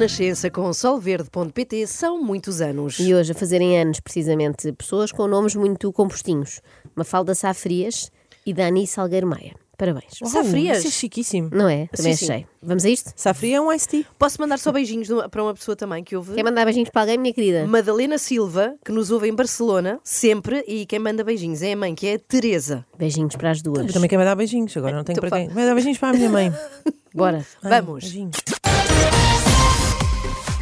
Renascença com solverde.pt são muitos anos. E hoje a fazerem anos, precisamente, pessoas com nomes muito compostinhos. Mafalda Safrias e Dani Salgueiro Maia. Parabéns. Safrias? Isso é chiquíssimo. Não é? Também Sim, sim. achei. Vamos a isto? Safria é um iced tea. Posso mandar só beijinhos para uma pessoa também que ouve? Quer mandar beijinhos para alguém, minha querida? Madalena Silva, que nos ouve em Barcelona, sempre, e quem manda beijinhos é a mãe, que é a Teresa. Beijinhos para as duas. Eu também quer me dar beijinhos, agora não tenho Então para quem. Vai dar beijinhos para a minha mãe. Bora. Ai, Vamos. beijinhos.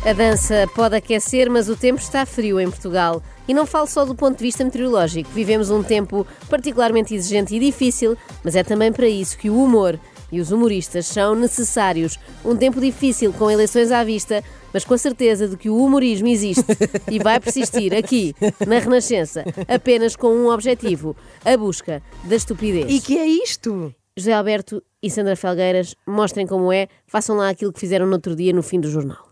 A dança pode aquecer, mas o tempo está frio em Portugal. E não falo só do ponto de vista meteorológico. Vivemos um tempo particularmente exigente e difícil, mas é também para isso que o humor e os humoristas são necessários. Um tempo difícil, com eleições à vista, mas com a certeza de que o humorismo existe e vai persistir aqui, na Renascença, apenas com um objetivo: a busca da estupidez. E que é isto? José Alberto e Sandra Felgueiras mostrem como é, façam lá aquilo que fizeram no outro dia no fim do jornal.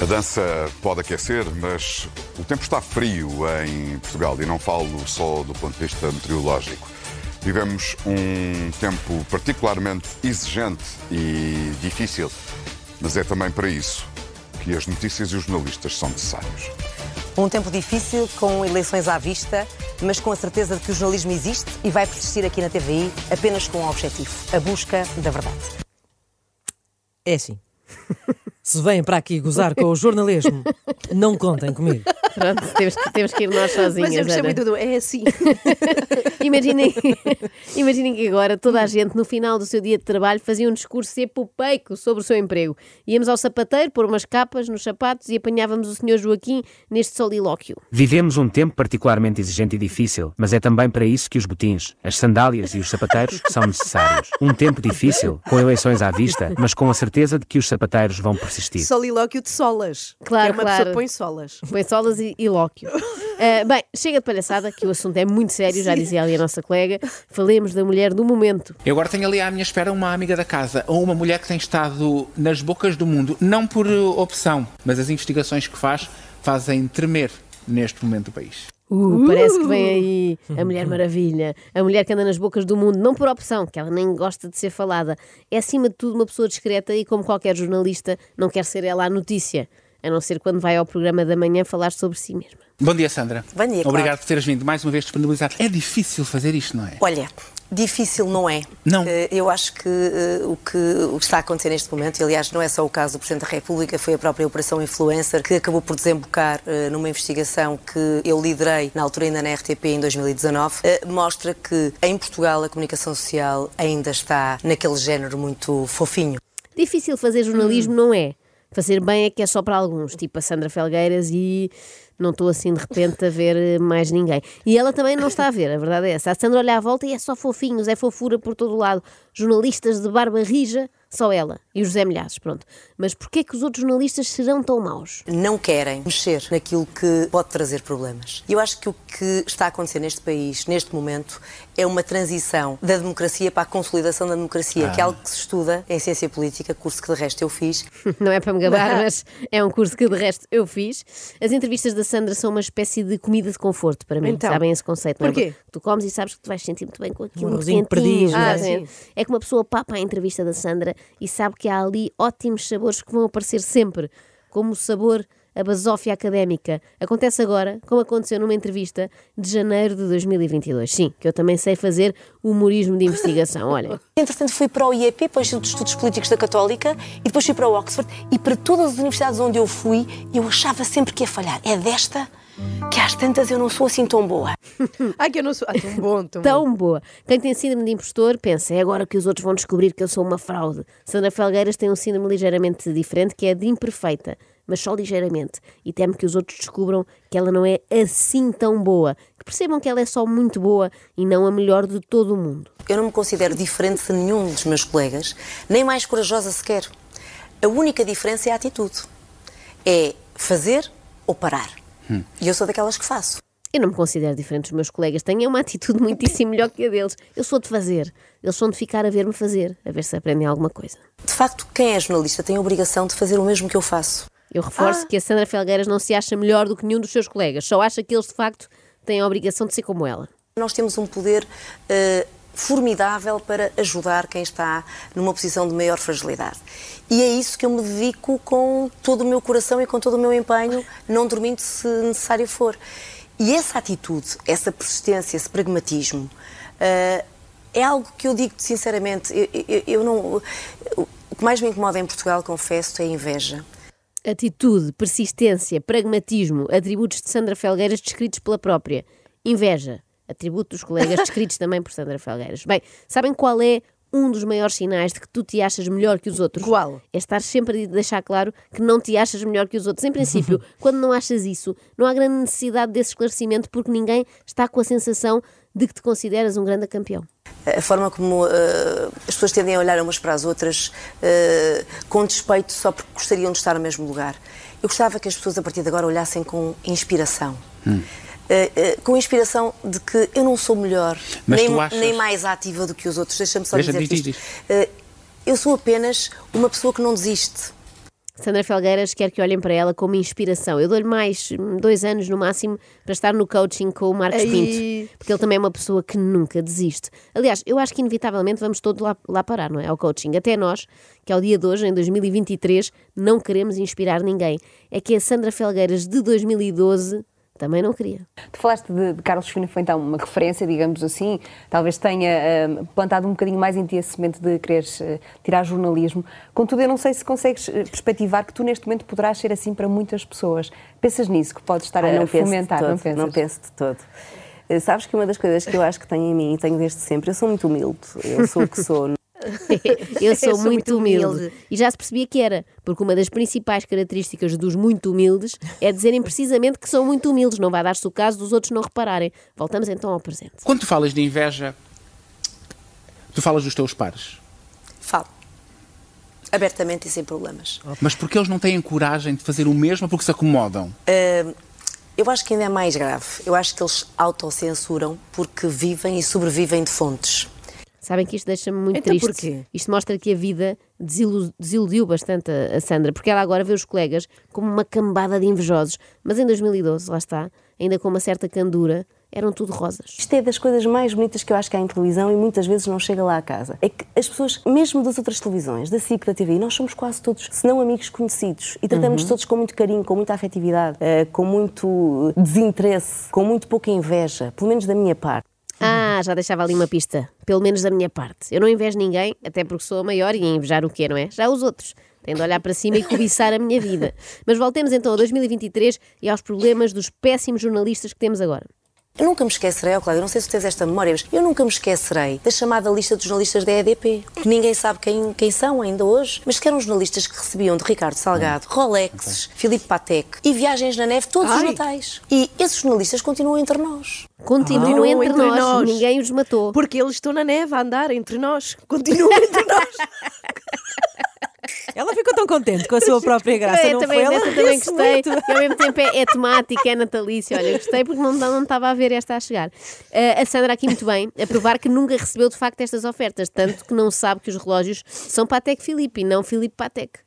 A dança pode aquecer, mas o tempo está frio em Portugal e não falo só do ponto de vista meteorológico. Vivemos um tempo particularmente exigente e difícil, mas é também para isso que as notícias e os jornalistas são necessários. Um tempo difícil, com eleições à vista, mas com a certeza de que o jornalismo existe e vai persistir aqui na TVI apenas com um objetivo: a busca da verdade. É assim. Se vêm para aqui gozar com o jornalismo, não contem comigo. Pronto, temos que, temos que ir nós sozinhas. Mas eu gostei Ana. muito do. É assim. Imaginem, imaginem que agora toda a gente, no final do seu dia de trabalho, fazia um discurso epopeico sobre o seu emprego. Íamos ao sapateiro, pôr umas capas nos sapatos e apanhávamos o Sr. Joaquim neste solilóquio. Vivemos um tempo particularmente exigente e difícil, mas é também para isso que os botins, as sandálias e os sapateiros são necessários. Um tempo difícil, com eleições à vista, mas com a certeza de que os sapateiros vão persistir. Solilóquio de solas. Claro, que é uma claro. pessoa que põe solas. Põe solas e, e lóquio. Ah, bem, chega de palhaçada, que o assunto é muito sério, já dizia ali a nossa colega. Falemos da mulher do momento. Eu agora tenho ali à minha espera uma amiga da casa, ou uma mulher que tem estado nas bocas do mundo, não por uh, opção, mas as investigações que faz fazem tremer neste momento o país. Uh, parece que vem aí a Mulher Maravilha, a mulher que anda nas bocas do mundo, não por opção, que ela nem gosta de ser falada. É acima de tudo uma pessoa discreta e, como qualquer jornalista, não quer ser ela a notícia, a não ser quando vai ao programa da manhã falar sobre si mesma. Bom dia, Sandra. Bom dia, Obrigado Cláudio. por teres vindo mais uma vez disponibilizado. É difícil fazer isto, não é? Olha, difícil não é. Não. Eh, Eu acho que, eh, o que o que está a acontecer neste momento, e aliás não é só o caso do Presidente da República, foi a própria Operação Influencer, que acabou por desembocar eh, numa investigação que eu liderei, na altura ainda na RTP, em 2019, eh, mostra que em Portugal a comunicação social ainda está naquele género muito fofinho. Difícil fazer jornalismo não é. Fazer bem é que é só para alguns, tipo a Sandra Felgueiras, e não estou assim de repente a ver eh, mais ninguém. E ela também não está a ver, a verdade é essa. A Sandra olha à volta e é só fofinhos, é fofura por todo o lado. Jornalistas de barba rija, só ela. E o José Milhazes, pronto. Mas porquê que os outros jornalistas serão tão maus? não querem mexer naquilo que pode trazer problemas. E eu acho que o que está a acontecer neste país, neste momento, é uma transição da democracia para a consolidação da democracia, que é algo que se estuda em ciência política, curso que de resto eu fiz. Não é para me gabar, mas é um curso que de resto eu fiz. As entrevistas da Sandra são uma espécie de comida de conforto para mim. Então, Sabem esse conceito, não é? Tu comes e sabes que te vais sentir muito bem com aquilo, Um muito arrozinho quentinho. perdiz, Ah, sim. É que uma pessoa papa a entrevista da Sandra e sabe que há ali ótimos sabores que vão aparecer sempre, como o sabor a basófia académica. Acontece agora, como aconteceu numa entrevista de janeiro de 2022. Sim, que eu também sei fazer humorismo de investigação, olha. Entretanto, fui para o IEP, para o Instituto de Estudos Políticos da Católica, e depois fui para o Oxford, e para todas as universidades onde eu fui, eu achava sempre que ia falhar. É desta que às tantas eu não sou assim tão boa. Ai, que eu não sou. Ah, tão bom, tão, bom. tão boa. Quem tem síndrome de impostor pensa, é agora que os outros vão descobrir que eu sou uma fraude. Sandra Felgueiras tem um síndrome ligeiramente diferente, que é de imperfeita, mas só ligeiramente. E teme que os outros descubram que ela não é assim tão boa. Que percebam que ela é só muito boa e não a melhor de todo o mundo. Eu não me considero diferente de nenhum dos meus colegas, nem mais corajosa sequer. A única diferença é a atitude. É fazer ou parar. E eu sou daquelas que faço. Eu não me considero diferente dos meus colegas, tenho uma atitude muitíssimo melhor que a deles. Eu sou de fazer, eles são de ficar a ver-me fazer, a ver se aprendem alguma coisa. De facto, quem é jornalista tem a obrigação de fazer o mesmo que eu faço. Eu reforço que a Sandra Felgueiras não se acha melhor do que nenhum dos seus colegas, só acha que eles de facto têm a obrigação de ser como ela. Nós temos um poder eh, formidável para ajudar quem está numa posição de maior fragilidade. E é isso que eu me dedico com todo o meu coração e com todo o meu empenho, não dormindo se necessário for. E essa atitude, essa persistência, esse pragmatismo, uh, é algo que eu digo sinceramente, eu, eu, eu não. O que mais me incomoda em Portugal, confesso, é a inveja. Atitude, persistência, pragmatismo, atributos de Sandra Felgueiras descritos pela própria. Inveja, atributo dos colegas descritos também por Sandra Felgueiras. Bem, sabem qual é um dos maiores sinais de que tu te achas melhor que os outros. Qual? É estar sempre a deixar claro que não te achas melhor que os outros. Em princípio, quando não achas isso, não há grande necessidade desse esclarecimento porque ninguém está com a sensação de que te consideras um grande campeão. A forma como uh, as pessoas tendem a olhar umas para as outras uh, com despeito só porque gostariam de estar no mesmo lugar. Eu gostava que as pessoas a partir de agora olhassem com inspiração. Hum. Uh, com inspiração de que eu não sou melhor, nem, achas... nem, mais ativa do que os outros. Deixa-me só Deixa dizer diz, isto. Diz. eu sou apenas uma pessoa que não desiste. Sandra Felgueiras quer que olhem para ela como inspiração. Eu dou-lhe mais dois anos no máximo para estar no coaching com o Marcos Ai. Pinto, porque ele também é uma pessoa que nunca desiste. Aliás, eu acho que inevitavelmente vamos todos lá, lá parar, não é? Ao coaching. Até nós, que ao dia de hoje, em 2023, não queremos inspirar ninguém. É que a Sandra Felgueiras de 2012 também não queria. Tu falaste de, de Carlos Filho, foi então uma referência, digamos assim, talvez tenha uh, plantado um bocadinho mais em ti a semente de quereres uh, tirar jornalismo. Contudo, eu não sei se consegues uh, perspectivar que tu neste momento poderás ser assim para muitas pessoas. Pensas nisso, que podes estar ah, a fomentar? Não, pensas? não penso de todo. Sabes que uma das coisas que eu acho que tenho em mim e tenho desde sempre, eu sou muito humilde, eu sou o que sou. eu sou, eu sou muito, muito humilde. humilde. E já se percebia que era, porque uma das principais características dos muito humildes é dizerem precisamente que são muito humildes. Não vai dar-se o caso dos outros não repararem. Voltamos então ao presente. Quando tu falas de inveja, tu falas dos teus pares? Falo. Abertamente e sem problemas. Mas porque eles não têm coragem de fazer o mesmo porque se acomodam? Uh, eu acho que ainda é mais grave. Eu acho que eles autocensuram porque vivem e sobrevivem de fontes. Sabem que isto deixa-me muito então, triste. Porquê? Isto mostra que a vida desilu desiludiu bastante a, a, Sandra, porque ela agora vê os colegas como uma cambada de invejosos. Mas em 2012, lá está, ainda com uma certa candura, eram tudo rosas. Isto é das coisas mais bonitas que eu acho que há em televisão e muitas vezes não chega lá a casa. É que as pessoas, mesmo das outras televisões, da SIC, da TV, nós somos quase todos, se não amigos conhecidos, e tratamos uhum. todos com muito carinho, com muita afetividade, uh, com muito desinteresse, com muito pouca inveja, pelo menos da minha parte. Ah, já deixava ali uma pista, pelo menos da minha parte. Eu não invejo ninguém, até porque sou a maior e a invejar o quê, não é? Já os outros. Tenho de olhar para cima e cobiçar a minha vida. Mas voltemos então a 2023 e aos problemas dos péssimos jornalistas que temos agora. Eu nunca me esquecerei, oh Cláudio, não sei se tens esta memória, mas eu nunca me esquecerei da chamada lista dos jornalistas da EDP, que ninguém sabe quem, quem são ainda hoje, mas que eram jornalistas que recebiam de Ricardo Salgado, hum. Rolex, okay. Filipe Patek e viagens na neve todos Ai. os natais. E esses jornalistas continuam entre nós. Continuam ah, entre, entre nós. nós. Ninguém os matou. Porque eles estão na neve a andar entre nós. Continuam entre nós. Ela ficou tão contente com a sua própria graça, é, não também, foi? Ela também gostei. Muito. E ao mesmo tempo é, é temática, é natalícia. Olha, gostei porque não, não estava a ver esta a chegar. Uh, a Sandra aqui muito bem, a provar que nunca recebeu de facto estas ofertas, tanto que não sabe que os relógios são Patek Philippe e não Philippe Patek.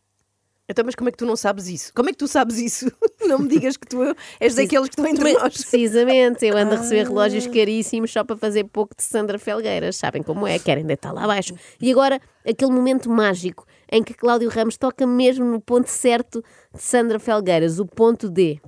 Então, mas como é que tu não sabes isso? Como é que tu sabes isso? Não me digas que tu és daqueles que estão entre nós. Precisamente, eu ando a receber relógios ah. caríssimos só para fazer pouco de Sandra Felgueiras. Sabem como é? Querem deitar lá abaixo. E agora, aquele momento mágico em que Cláudio Ramos toca mesmo no ponto certo de Sandra Felgueiras, o ponto D.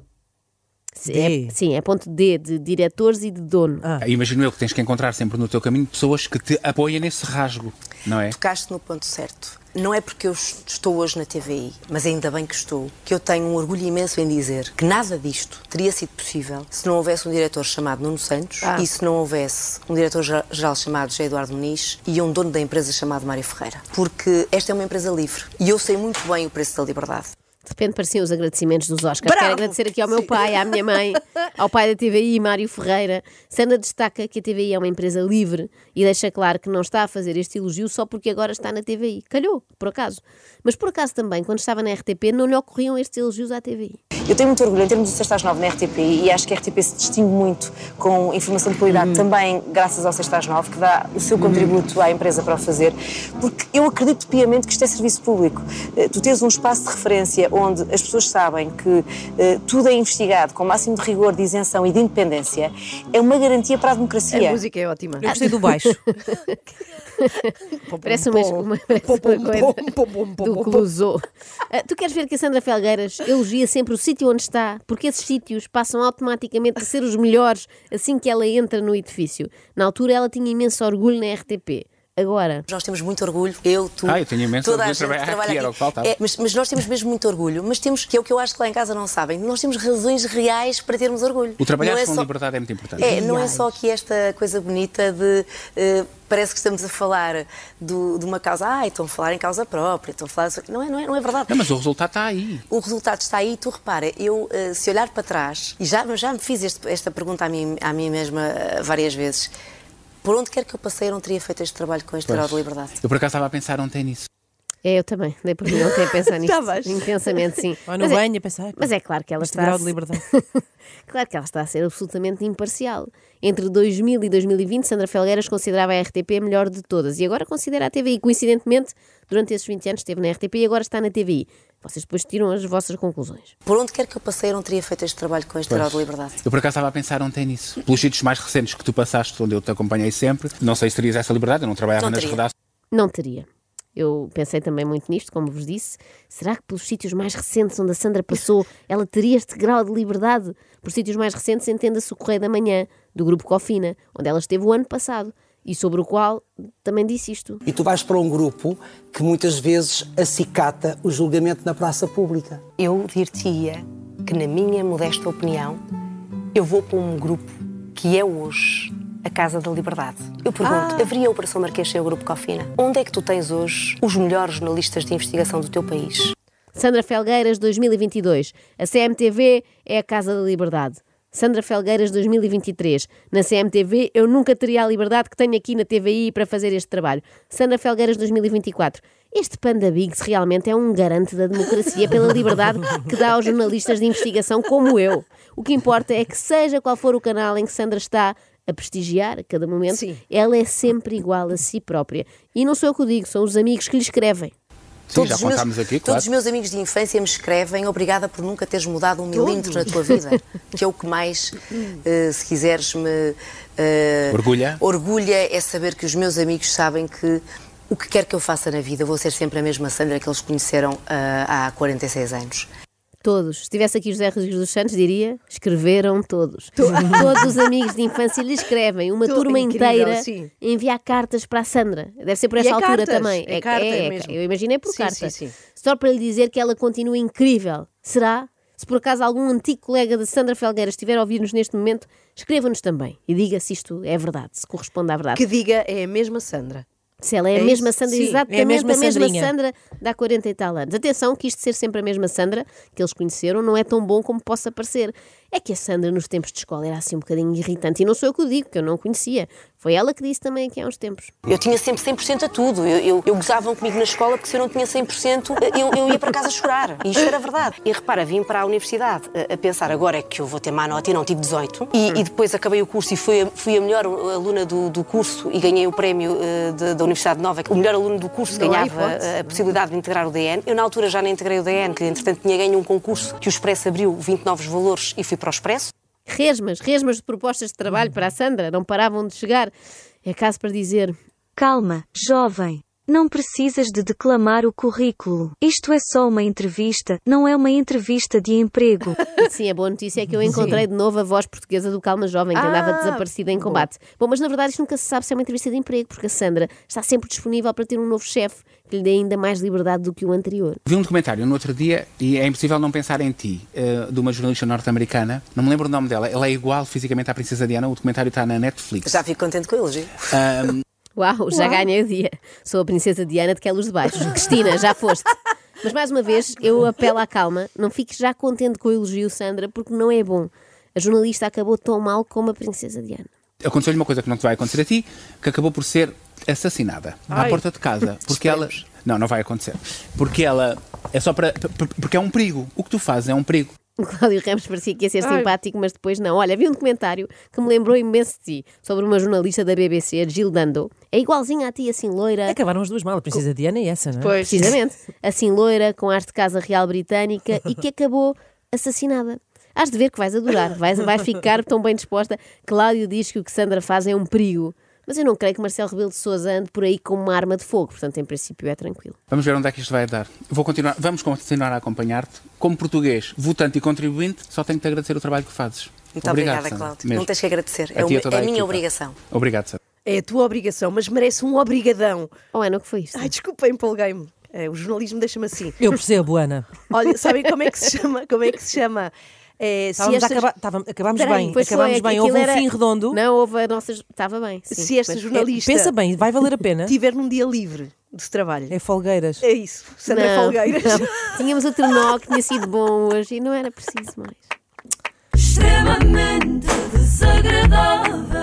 É, sim, é ponto D, de diretores e de dono. Ah. Imagino eu que tens que encontrar sempre no teu caminho pessoas que te apoiem nesse rasgo, não é? Tocaste no ponto certo. Não é porque eu estou hoje na TVI, mas ainda bem que estou, que eu tenho um orgulho imenso em dizer que nada disto teria sido possível se não houvesse um diretor chamado Nuno Santos ah. e se não houvesse um diretor-geral chamado José Eduardo Muniz e um dono da empresa chamado Mário Ferreira. Porque esta é uma empresa livre e eu sei muito bem o preço da liberdade. De repente pareciam os agradecimentos dos Oscars. Bravo! Quero agradecer aqui ao meu pai, à minha mãe, ao pai da TVI, Mário Ferreira. Sandra destaca que a TVI é uma empresa livre e deixa claro que não está a fazer este elogio só porque agora está na TVI. Calhou, por acaso. Mas por acaso também, quando estava na RTP, não lhe ocorriam estes elogios à TVI. Eu tenho muito orgulho em termos de Sexta às Nove na RTP e acho que a RTP se distingue muito com informação de qualidade hum. também graças ao Sexta às Nove, que dá o seu contributo à empresa para o fazer, porque eu acredito piamente que isto é serviço público. Eh, tu tens um espaço de referência onde as pessoas sabem que eh, tudo é investigado com o máximo de rigor, de isenção e de independência, é uma garantia para a democracia. A música é ótima. Eu gostei do baixo. Parece uma, uma, parece uma coisa do Clouseau. Ah, tu queres ver que a Sandra Felgueiras elogia sempre o sítio onde está, porque esses sítios passam automaticamente a ser os melhores assim que ela entra no edifício. Na altura ela tinha imenso orgulho na RTP. Agora, Nós temos muito orgulho, eu, tu, Ah, eu tenho imenso toda a gente que trabalhar trabalha aqui, era o que faltava. É, mas, mas nós temos mesmo muito orgulho, mas temos, que é o que eu acho que lá em casa não sabem, nós temos razões reais para termos orgulho. O trabalhar é com só- liberdade é muito importante. É, não é só aqui esta coisa bonita de. eh, parece que estamos a falar do- de uma causa. Ah, estão a falar em causa própria, estão a falar. Não é, não é, não é verdade. Não, mas o resultado está aí. O resultado está aí, tu repara, eu eh, se olhar para trás, e já, já me fiz este- esta pergunta a mim, a mim mesma eh, várias vezes, por onde quer que eu passei eu não teria feito este trabalho com este grau de liberdade. Eu por acaso estava a pensar ontem nisso. É eu também, dei por mim ontem a pensar nisto. Estavas? Intensamente, sim. Vai no Mas é- banho a pensar. Mas é claro que ela Este está. grau de liberdade. claro que ela está a ser absolutamente imparcial. Entre 2000 e 2020, Sandra Felgueiras considerava a RTP a melhor de todas e agora considera a TVI. Coincidentemente, durante esses 20 anos esteve na RTP e agora está na TVI. Vocês depois tiram as vossas conclusões. Por onde quer que eu passei eu não teria feito este trabalho com este grau de liberdade. Eu por acaso estava a pensar ontem nisso. Pelos sítios mais recentes que tu passaste, onde eu te acompanhei sempre, não sei se terias essa liberdade, eu não trabalhava Não nas redações. Não teria. Eu pensei também muito nisto, como vos disse. Será que pelos sítios mais recentes onde a Sandra passou, ela teria este grau de liberdade? Por sítios mais recentes, entenda-se o Correio da Manhã, do Grupo Cofina, onde ela esteve o ano passado e sobre o qual também disse isto. E tu vais para um grupo que muitas vezes acicata o julgamento na praça pública. Eu dir-te-ia que, na minha modesta opinião, eu vou para um grupo que é hoje a Casa da Liberdade. Eu pergunto, haveria a Operação Marquês sem o Grupo Cofina? Onde é que tu tens hoje os melhores jornalistas de investigação do teu país? Sandra Felgueiras 2022. A CMTV é a Casa da Liberdade. Sandra Felgueiras 2023. Na CMTV eu nunca teria a liberdade que tenho aqui na TVI para fazer este trabalho. Sandra Felgueiras 2024. Este Panda Bigs realmente é um garante da democracia pela liberdade que dá aos jornalistas de investigação como eu. O que importa é que seja qual for o canal em que Sandra está a prestigiar a cada momento, Sim. ela é sempre igual a si própria. E não sou eu que o digo, são os amigos que lhe escrevem. Sim, já os meus, contámos aqui, claro. Todos os meus amigos de infância me escrevem obrigada por nunca teres mudado um milímetro na tua vida, que é o que mais, eh, se quiseres, me eh, Orgulha? orgulha é saber que os meus amigos sabem que o que quer que eu faça na vida, eu vou ser sempre a mesma Sandra que eles conheceram ah, há 46 anos. Todos. Se estivesse aqui José Rodrigues dos Santos, diria: escreveram todos. Todos os amigos de infância lhe escrevem. Uma Tu- turma incrível, inteira sim. enviar cartas para a Sandra. Deve ser por essa é altura cartas, também. é carta é, mesmo. Eu imaginei por Sim, carta. sim. Só para lhe dizer que ela continua incrível. Será? Se por acaso algum antigo colega de Sandra Felgueira estiver a ouvir-nos neste momento, escreva-nos também e diga se isto é verdade, se corresponde à verdade. Que diga é a mesma Sandra. Se ela é, É a mesma isso? Sandra, Sim, é a exatamente mesma a mesma. Sandra de há 40 e tal anos. Atenção, que isto de ser sempre a mesma Sandra que eles conheceram não é tão bom como possa parecer. É que a Sandra nos tempos de escola era assim um bocadinho irritante e não sou eu que o digo, que eu não conhecia. Foi ela que disse também aqui há uns tempos. Eu tinha sempre 100% a tudo. Eu, eu, eu gozavam comigo na escola porque se eu não tinha 100%, eu, eu ia para casa chorar. E isto era verdade. E repara, vim para a universidade a, a pensar agora é que eu vou ter má nota e não tive 18. E, e depois acabei o curso e fui a, fui a melhor aluna do, do curso e ganhei o prémio eh, de- da Universidade Nova. O melhor aluno do curso Não ganhava a, a possibilidade de integrar o DN. Eu na altura já não integrei o DN, que entretanto tinha ganho um concurso que o Expresso abriu 20 novos valores e fui para o Expresso. Resmas, resmas de propostas de trabalho para a Sandra, não paravam de chegar. É caso para dizer: Calma, jovem. Não precisas de declamar o currículo. Isto é só uma entrevista, não é uma entrevista de emprego. Sim, a boa notícia é que eu encontrei de novo a voz portuguesa do Calma Jovem, que andava Ah, desaparecida em combate. Bom, mas na verdade isto nunca se sabe se é uma entrevista de emprego, porque a Sandra está sempre disponível para ter um novo chefe que lhe dê ainda mais liberdade do que o anterior. Vi um documentário no outro dia e é impossível não pensar em ti, eh, de uma jornalista norte-americana. Não me lembro o nome dela. Ela é igual fisicamente à Princesa Diana. O documentário está na Netflix. Já fico contente com o elogio. Ahm, Uau, já ganhei o dia. Sou a princesa Diana de Queluz de Baixo. Cristina, já foste. Mas mais uma vez, eu apelo à calma. Não fiques já contente com o elogio, Sandra, porque não é bom. A jornalista acabou tão mal como a princesa Diana. Aconteceu-lhe uma coisa que não te vai acontecer a ti, que acabou por ser assassinada à Ai. porta de casa. Porque ela. Não, não vai acontecer. Porque ela. É só para. Porque é um perigo. O que tu fazes é um perigo. O Cláudio Ramos parecia que ia ser Ai. simpático, mas depois não. Olha, vi um documentário que me lembrou imenso de ti, sobre uma jornalista da BBC, a Jill Dando. É igualzinha a ti, assim loira. Acabaram as duas mal, a Princesa Diana e essa, não é? Pois. Precisamente. Assim loira, com arte de casa real britânica e que acabou assassinada. Has de ver que vais adorar, vais, vais ficar tão bem disposta. Cláudio diz que o que Sandra faz é um perigo. Mas eu não creio que Marcelo Rebelo de Sousa ande por aí com uma arma de fogo, portanto, em princípio, é tranquilo. Vamos ver onde é que isto vai dar. Vou continuar, vamos continuar a acompanhar-te. Como português, votante e contribuinte, só tenho que te agradecer o trabalho que fazes. Muito Obrigado, obrigada, Cláudio. mesmo. Não tens que agradecer. A É, a uma- toda é a a minha equipa. obrigação. Obrigado, Sandra. É a tua obrigação, mas merece um obrigadão. Oh, Ana, o que foi isto? Ai, desculpa, empolguei-me. É, o jornalismo deixa-me assim. Eu percebo, Ana. Olha, sabem como é que se chama? Como é que se chama? É, se Estávamos estas- estávamos- acabámos Peraí, bem, Pois foi, acabámos é bem. Houve um era- fim redondo. Não, houve a nossa. Estava bem. sim. se esta Mas- jornalista Pensa bem, vai valer a pena. tiver num dia livre de trabalho. É folgueiras. É isso. Sandra Não, Folgueiras. não. Tínhamos o trenó que tinha sido bom hoje e não era preciso mais. extremamente desagradável.